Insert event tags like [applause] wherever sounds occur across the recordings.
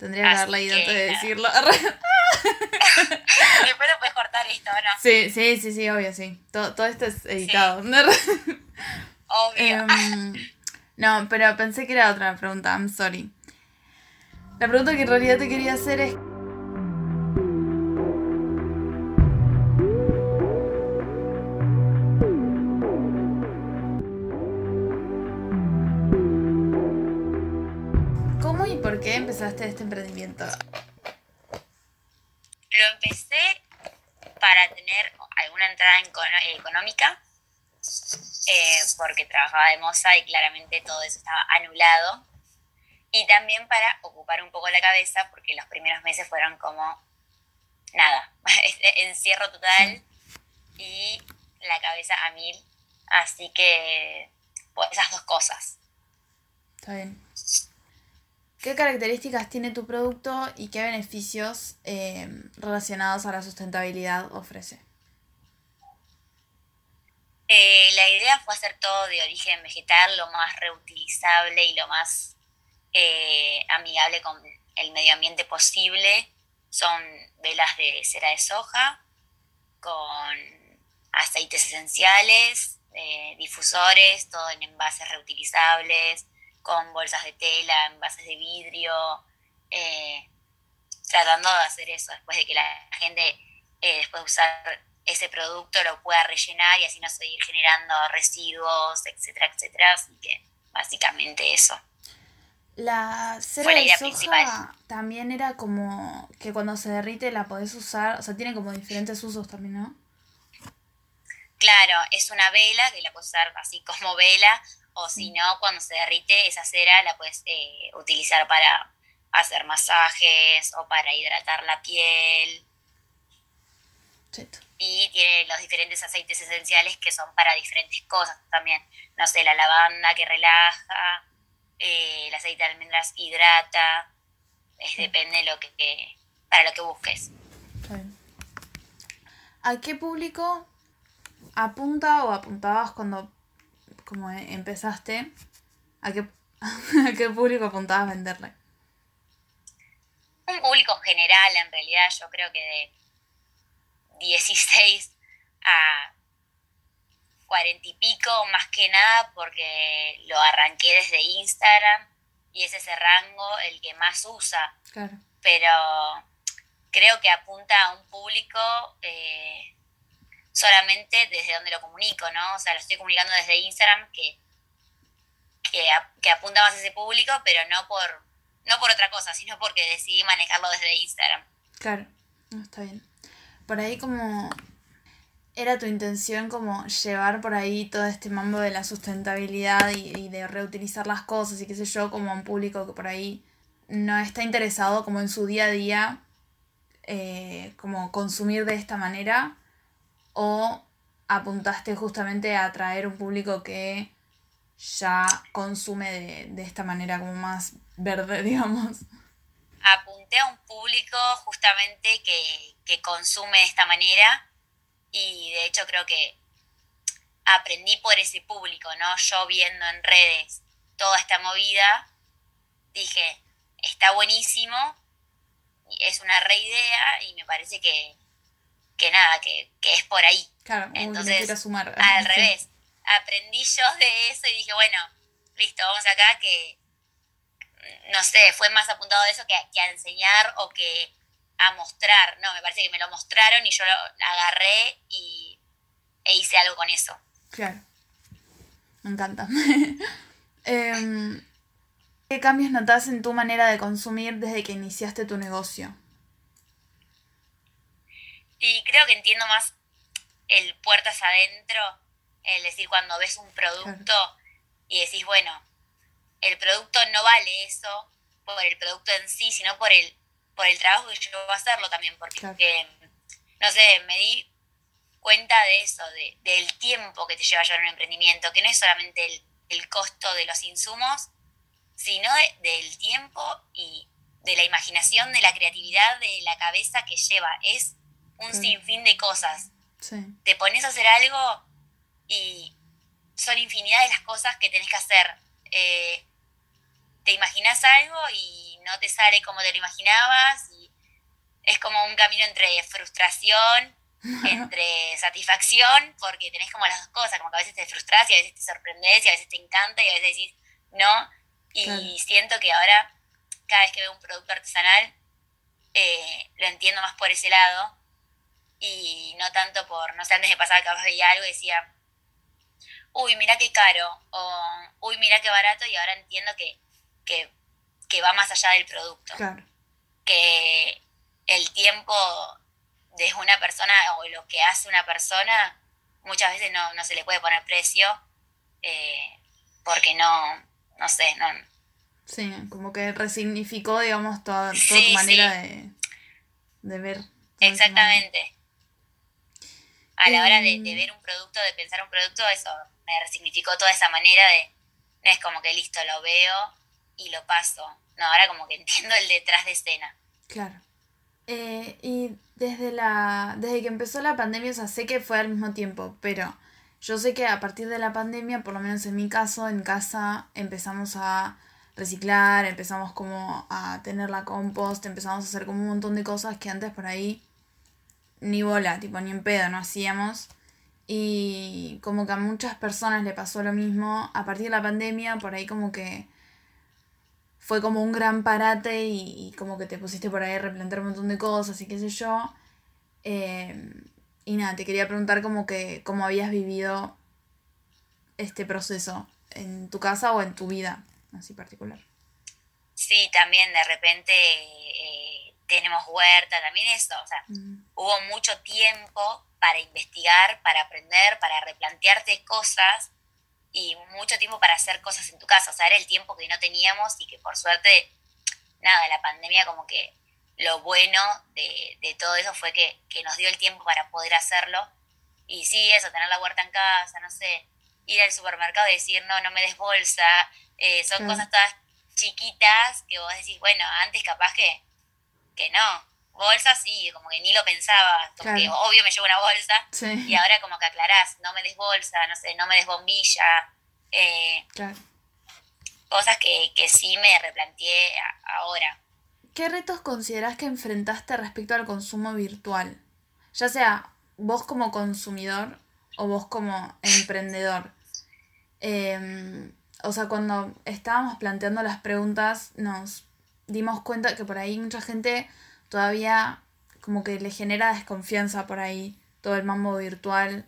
Tendría que haberla leído antes de decirlo. [laughs] [laughs] Después lo puedes cortar esto, ¿no? Sí, sí, sí, sí, obvio, sí. Todo, todo esto es editado. [laughs] Obvio. Em, no, pero pensé que era otra pregunta, I'm sorry. La pregunta que en realidad te quería hacer es... empezaste este emprendimiento? Lo empecé para tener alguna entrada económica, eh, porque trabajaba de moza y claramente todo eso estaba anulado y también para ocupar un poco la cabeza, porque los primeros meses fueron como nada, [laughs] encierro total y la cabeza a mil. Así que, pues esas dos cosas. Está bien. ¿Qué características tiene tu producto y qué beneficios eh, relacionados a la sustentabilidad ofrece? Eh, la idea fue hacer todo de origen vegetal, lo más reutilizable y lo más eh, amigable con el medio ambiente posible. Son velas de cera de soja con aceites esenciales, eh, difusores, todo en envases reutilizables, con bolsas de tela, envases de vidrio, eh, tratando de hacer eso después de que la gente, después de usar ese producto, lo pueda rellenar y así no seguir generando residuos, etcétera, etcétera. Así que básicamente eso. La cera de soja también era como que cuando se derrite la podés usar, o sea, tiene como diferentes usos también, ¿no? Claro, es una vela que la puedes usar así como vela, o si no, cuando se derrite esa cera la puedes eh, utilizar para hacer masajes o para hidratar la piel. Y tiene los diferentes aceites esenciales que son para diferentes cosas también. No sé, la lavanda que relaja, eh, el aceite de almendras hidrata, es, depende de lo que, para lo que busques. ¿A qué público apunta o apuntabas cuando como empezaste? ¿A qué, [laughs] ¿A qué público apuntabas a venderle? Un público general, en realidad, yo creo que de 16 a cuarenta y pico, más que nada porque lo arranqué desde Instagram y es ese rango el que más usa. Pero creo que apunta a un público eh, solamente desde donde lo comunico, ¿no? O sea, lo estoy comunicando desde Instagram que, que, apunta más a ese público, pero no por, no por otra cosa, sino porque decidí manejarlo desde Instagram. Claro, está bien. Por ahí como era tu intención como llevar por ahí todo este mambo de la sustentabilidad y, de reutilizar las cosas y qué sé yo, como a un público que por ahí no está interesado como en su día a día, eh, como consumir de esta manera, o apuntaste justamente a atraer un público que ya consume de, de esta manera como más verde, [laughs] digamos. Apunté a un público justamente que, que consume de esta manera y de hecho creo que aprendí por ese público, ¿no? Yo viendo en redes toda esta movida, dije, está buenísimo, es una re idea y me parece que, que nada, que, es por ahí. Claro, Entonces, sumar. al [laughs] revés, aprendí yo de eso y dije, bueno, listo, vamos acá que, no sé, fue más apuntado de eso que, que a enseñar o que a mostrar, no, me parece que me lo mostraron y yo lo agarré y, e hice algo con eso. Claro, me encanta. [laughs] Em, ¿Qué cambios notas en tu manera de consumir desde que iniciaste tu negocio? Y creo que entiendo más el puertas adentro, es decir, cuando ves un producto y decís, bueno, el producto no vale eso por el producto en sí, sino por el por el trabajo que yo voy a hacerlo también, porque, no sé, me di cuenta de eso, de, del tiempo que te lleva a llevar un emprendimiento, que no es solamente el, el costo de los insumos, sino del tiempo y de la imaginación, de la creatividad, de la cabeza que lleva. Es un sinfín de cosas. Te pones a hacer algo y son infinidad de las cosas que tenés que hacer. Eh, te imaginas algo y no te sale como te lo imaginabas y es como un camino entre frustración, [laughs] entre satisfacción, porque tenés como las dos cosas, como que a veces te frustras y a veces te sorprendes y a veces te encanta y a veces decís no. Y siento que ahora, cada vez que veo un producto artesanal, eh, lo entiendo más por ese lado y no tanto por, no sé, antes de pasar capaz veía algo y decía, uy, mira qué caro, o uy, mira qué barato, y ahora entiendo que, que, va más allá del producto. Que el tiempo de una persona o lo que hace una persona muchas veces no, no se le puede poner precio eh, porque no, no sé, no. Sí, como que resignificó, digamos, toda, toda tu manera de, de ver. Exactamente. A la hora de, de, ver un producto, de pensar un producto, eso me resignificó toda esa manera de, no es como que listo, lo veo y lo paso. No, ahora como que [laughs] entiendo el detrás de escena. Claro. Eh, y desde, la, desde que empezó la pandemia, o sea, sé que fue al mismo tiempo, pero yo sé que a partir de la pandemia, por lo menos en mi caso, en casa empezamos a reciclar, empezamos como a tener la compost, empezamos a hacer como un montón de cosas que antes por ahí ni bola, tipo ni en pedo no hacíamos. Y como que a muchas personas le pasó lo mismo, a partir de la pandemia, por ahí como que fue como un gran parate y, como que te pusiste por ahí a replantear un montón de cosas y qué sé yo. Eh, y nada, te quería preguntar como que cómo habías vivido este proceso en tu casa o en tu vida, así particular. Sí, también de repente eh, tenemos huerta, también esto, o sea, mm. hubo mucho tiempo para investigar, para aprender, para replantearte cosas y mucho tiempo para hacer cosas en tu casa. O sea, era el tiempo que no teníamos y que por suerte, nada, la pandemia como que lo bueno de, de todo eso fue que, que, nos dio el tiempo para poder hacerlo. Y sí, eso, tener la huerta en casa, no sé, ir al supermercado y decir, no, no me des bolsa. Eh, son cosas todas chiquitas que vos decís, bueno, antes capaz que, que no bolsa sí, como que ni lo pensaba, como que obvio me llevo una bolsa y ahora como que aclarás, no me des bolsa, no sé, no me des bombilla, eh, cosas que, que sí me replanteé ahora. ¿Qué retos considerás que enfrentaste respecto al consumo virtual? Ya sea vos como consumidor o vos como emprendedor. Em, o sea, cuando estábamos planteando las preguntas, nos dimos cuenta que por ahí mucha gente todavía como que le genera desconfianza por ahí todo el mambo virtual.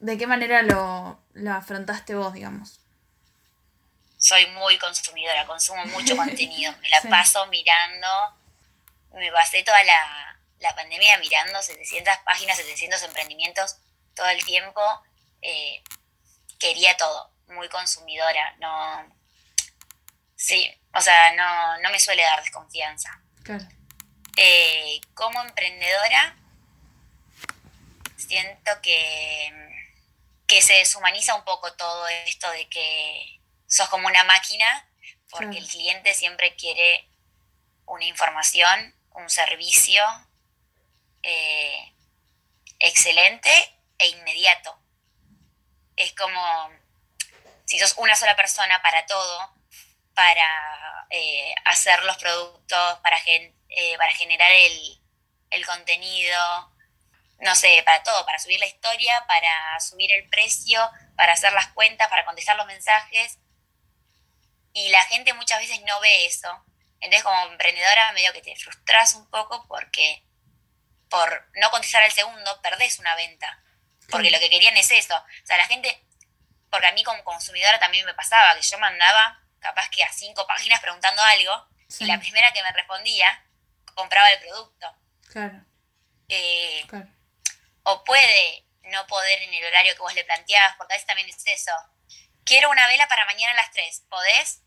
¿De qué manera lo, afrontaste vos, digamos? Soy muy consumidora, consumo mucho [laughs] contenido. Me la paso mirando. Me pasé toda la, pandemia mirando 700 páginas, 700 emprendimientos todo el tiempo. Eh, quería todo, muy consumidora. No. Sí, o sea, no, no me suele dar desconfianza. Eh, como emprendedora, siento que, que se deshumaniza un poco todo esto de que sos como una máquina, porque el cliente siempre quiere una información, un servicio eh, excelente e inmediato. Es como si sos una sola persona para todo, para eh, hacer los productos, para, eh, para generar el, el, contenido, no sé, para todo, para subir la historia, para subir el precio, para hacer las cuentas, para contestar los mensajes. Y la gente muchas veces no ve eso. Entonces como emprendedora medio que te frustras un poco porque por no contestar al segundo perdés una venta. Porque lo que querían es eso. O sea, la gente, porque a mí como consumidora también me pasaba que yo mandaba capaz que a cinco páginas preguntando algo, y la primera que me respondía compraba el producto. Eh, claro. O puede no poder en el horario que vos le planteabas, porque a veces también es eso. Quiero una vela para mañana a las 3, ¿podés?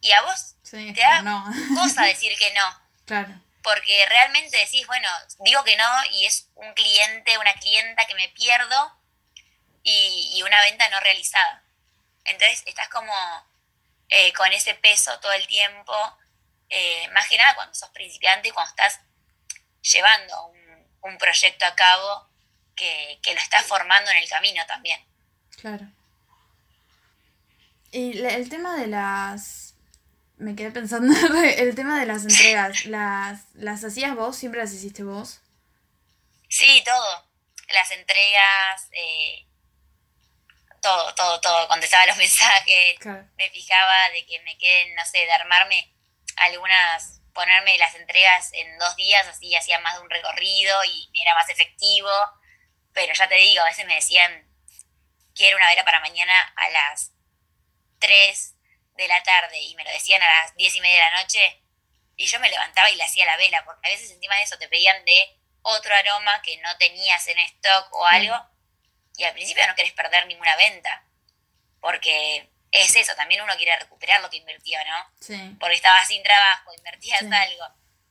Y a vos te da cosa decir que no. [laughs] Claro. Porque realmente decís, bueno, digo que no y es un cliente, una clienta que me pierdo y, y una venta no realizada. Entonces estás como eh, con ese peso todo el tiempo, eh, más que nada cuando sos principiante y cuando estás llevando un, proyecto a cabo que, lo estás formando en el camino también. Claro. Y el tema de las me quedé pensando [laughs] el tema de las entregas. [laughs] ¿Las, ¿Las hacías vos? ¿Siempre las hiciste vos? Sí, todo. Las entregas, eh, todo, todo, todo. Contestaba los [laughs] mensajes, me fijaba de que me queden, no sé, de armarme algunas, ponerme las entregas en dos días, así hacía más de un recorrido y era más efectivo. Pero ya te digo, a veces me decían, quiero una vela para mañana a las 3 de la tarde y me lo decían a las 10 y media de la noche y yo me levantaba y le hacía la vela, porque a veces encima de eso te pedían de otro aroma que no tenías en stock o algo y al principio no querés perder ninguna venta, porque es eso, también uno quiere recuperar lo que invirtió, ¿no? Sí. Porque estabas sin trabajo, invertías algo,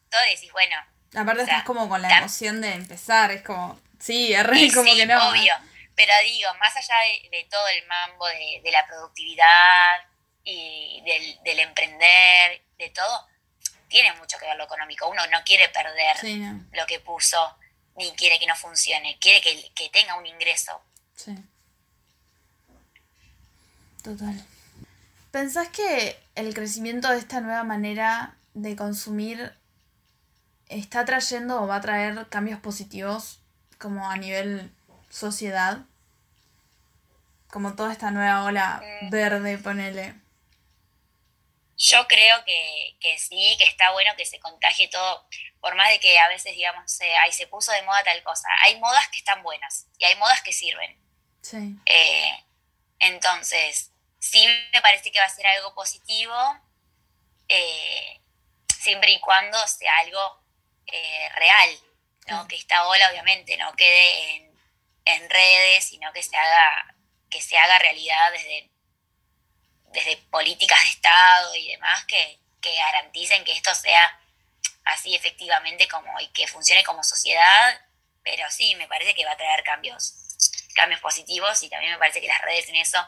todo y decís, bueno. Aparte estás como con la emoción de empezar, es como, sí, es re, como que no. Obvio, pero digo, más allá de, todo el mambo de, de la productividad, y del, emprender, de todo, tiene mucho que ver lo económico. Uno no quiere perder lo que puso, ni quiere que no funcione, quiere que, tenga un ingreso. Sí. Total. ¿Pensás que el crecimiento de esta nueva manera de consumir está trayendo o va a traer cambios positivos como a nivel sociedad? Como toda esta nueva ola mm. verde, ponele. Yo creo que, que, sí, que está bueno que se contagie todo, por más de que a veces digamos, se, ahí se puso de moda tal cosa. Hay modas que están buenas y hay modas que sirven. Sí. Eh, entonces, sí me parece que va a ser algo positivo, eh, siempre y cuando sea algo eh, real, ¿no? Que esta ola obviamente no quede en, en redes, sino que se haga, que se haga realidad desde desde políticas de Estado y demás que, garanticen que esto sea así efectivamente como y que funcione como sociedad, pero sí, me parece que va a traer cambios, cambios positivos y también me parece que las redes en eso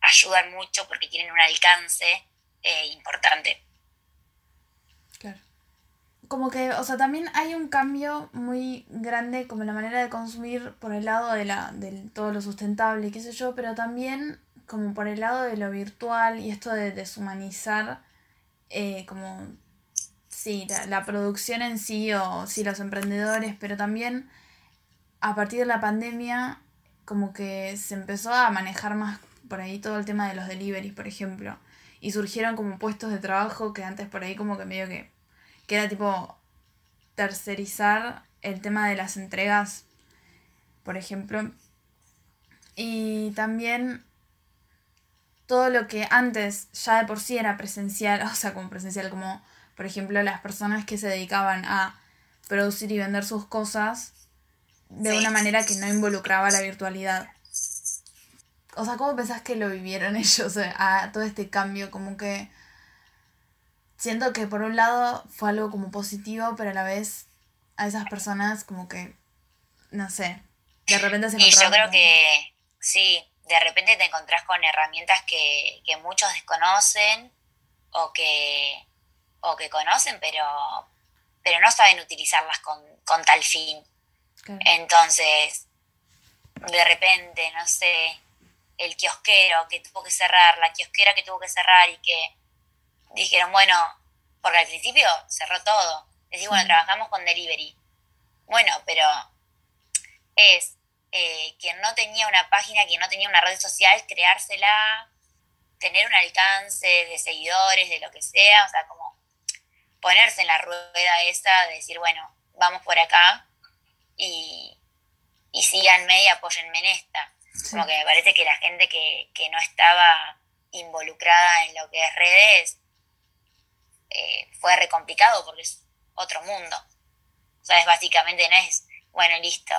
ayudan mucho porque tienen un alcance eh, importante. Claro. Como que, o sea, también hay un cambio muy grande como la manera de consumir por el lado de, la, de todo lo sustentable, qué sé yo, pero también como por el lado de lo virtual y esto de deshumanizar eh, como sí, la, producción en sí o sí los emprendedores, pero también a partir de la pandemia como que se empezó a manejar más por ahí todo el tema de los deliveries, por ejemplo, y surgieron como puestos de trabajo que antes por ahí como que medio que, que era tipo tercerizar el tema de las entregas, por ejemplo. Y también todo lo que antes ya de por sí era presencial, [laughs] o sea, como presencial, como por ejemplo las personas que se dedicaban a producir y vender sus cosas de una manera que no involucraba la virtualidad. O sea, ¿cómo pensás que lo vivieron [laughs] ellos a todo este cambio? Como que siento que por un lado fue algo como positivo, pero a la vez a esas personas como que, no sé, de repente se Y yo creo que sí, de repente te encontrás con herramientas que, muchos desconocen o que, o que conocen, pero, pero no saben utilizarlas con, tal fin. Entonces, de repente, no sé, el kiosquero que tuvo que cerrar, la kiosquera que tuvo que cerrar y que dijeron, bueno, porque al principio cerró todo. Decís, bueno, trabajamos con delivery. Bueno, pero es eh, quien no tenía una página, quien no tenía una red social, creársela, tener un alcance de seguidores, de lo que sea, o sea, como ponerse en la rueda esa, de decir, bueno, vamos por acá y, y síganme y apóyenme en esta. Como que me parece que la gente que, no estaba involucrada en lo que es redes eh, fue re complicado porque es otro mundo. O sea, es básicamente no es, bueno, listo,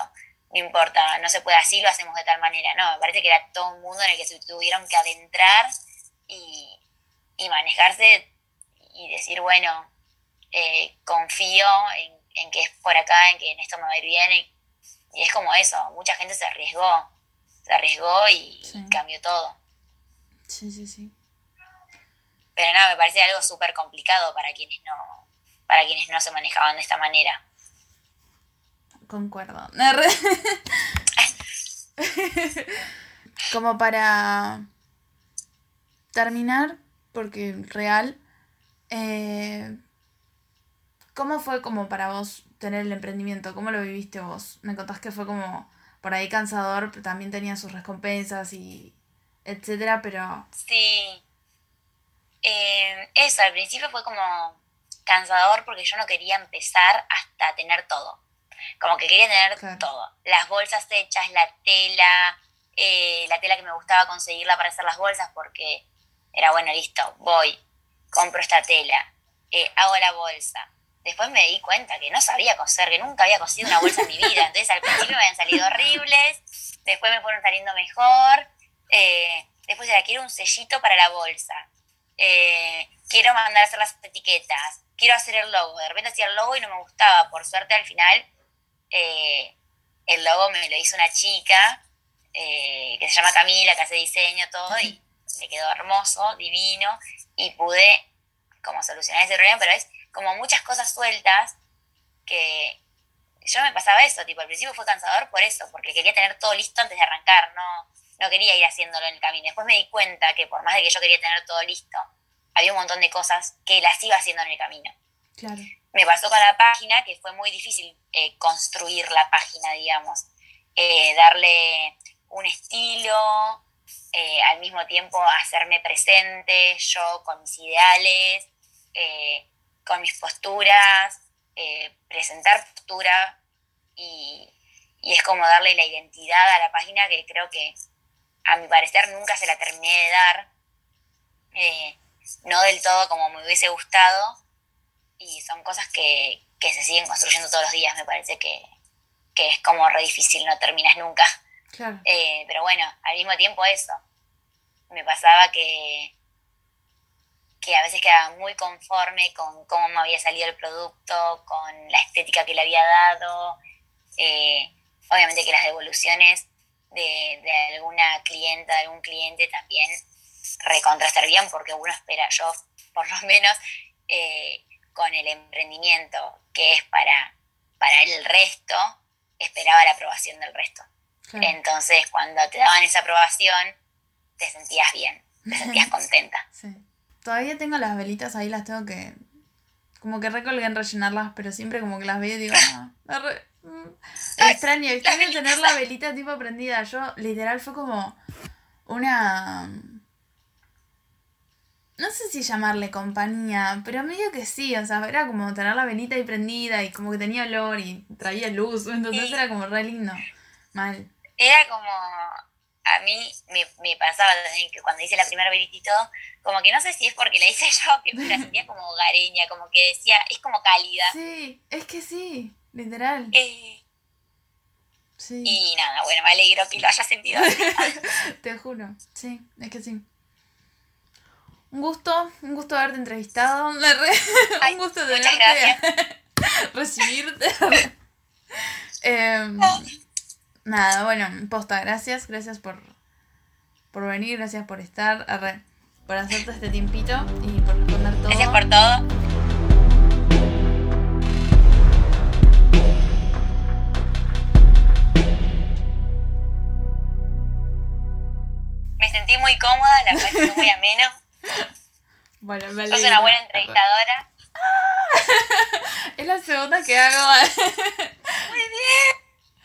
no importa, no se puede así, lo hacemos de tal manera. No, me parece que era todo un mundo en el que se tuvieron que adentrar y, manejarse y decir, bueno, eh, confío en, que es por acá, en que en esto me va a ir bien. Y, es como eso, mucha gente se arriesgó, se arriesgó y, cambió todo. Sí, sí, sí. Pero nada, me parece algo súper complicado para quienes no, para quienes no se manejaban de esta manera. Concuerdo. [laughs] Como para terminar, porque real, Eh, ¿Cómo fue como para vos tener el emprendimiento? ¿Cómo lo viviste vos? Me contás que fue como por ahí cansador, pero también tenía sus recompensas y etcétera, pero... Sí. Eh, eso, al principio fue como cansador porque yo no quería empezar hasta tener todo. Como que quería tener todo. Las bolsas hechas, la tela, eh, la tela que me gustaba conseguirla para hacer las bolsas porque era bueno, listo, voy, compro esta tela, eh, hago la bolsa. Después me di cuenta que no sabía coser, que nunca había cosido una bolsa en mi vida. Entonces al principio me habían salido horribles, después me fueron saliendo mejor. Eh, después era, quiero un sellito para la bolsa. quiero mandar a hacer las etiquetas. Quiero hacer el logo. De repente hacía el logo y no me gustaba. Por suerte al final el logo me lo hizo una chica eh, que se llama Camila, que hace diseño, todo, y me quedó hermoso, divino, y pude como solucionar ese problema, pero es como muchas cosas sueltas que yo me pasaba eso, tipo, al principio fue cansador por eso, porque quería tener todo listo antes de arrancar, no, no quería ir haciéndolo en el camino. Después me di cuenta que por más de que yo quería tener todo listo, había un montón de cosas que las iba haciendo en el camino. Claro. Me pasó con la página que fue muy difícil eh, construir la página, digamos. Eh, darle un estilo, eh, al mismo tiempo hacerme presente yo con mis ideales, eh, con mis posturas, eh, presentar postura y, es como darle la identidad a la página que creo que a mi parecer nunca se la terminé de dar, no del todo como me hubiese gustado y son cosas que, se siguen construyendo todos los días, me parece que, que es como re difícil, no terminas nunca. Eh, pero bueno, al mismo tiempo eso. Me pasaba que, que a veces quedaba muy conforme con cómo me había salido el producto, con la estética que le había dado. Eh, obviamente que las devoluciones de, de, alguna clienta, de algún cliente también recontrastar bien porque uno espera, yo por lo menos eh, con el emprendimiento que es para, para el resto, esperaba la aprobación del resto. Entonces, cuando te daban esa aprobación, te sentías bien, te sentías [laughs] contenta. Sí. Todavía tengo las velitas ahí, las tengo que. Como que recolgué en rellenarlas, pero siempre como que las veo y digo, no, mm, extraño, extraño tener la velita tipo prendida. Yo, literal, fue como una. No sé si llamarle compañía, pero medio que sí, o sea, era como tener la velita ahí prendida y como que tenía olor y traía luz, [laughs] entonces era como re lindo. Mal era como, a mí me, pasaba también que cuando hice la primera velita y todo, como que no sé si es porque la hice [laughs] yo, que me la sentía [laughs] como hogareña, como que decía, es como cálida. Sí, es que sí, literal. Eh, sí. Y nada, bueno, me alegro que lo hayas sentido. [laughs] Te juro, sí, es que sí. Un gusto, un gusto haberte entrevistado. un gusto de muchas gracias. recibirte. eh, Nada, bueno, posta, gracias, gracias por, por venir, gracias por estar, por hacerte este tiempito y por responder todo. Gracias por todo. Me sentí muy cómoda, la fue muy ameno. Bueno, me Sos una buena entrevistadora. [laughs] es la segunda que hago. [laughs] muy bien.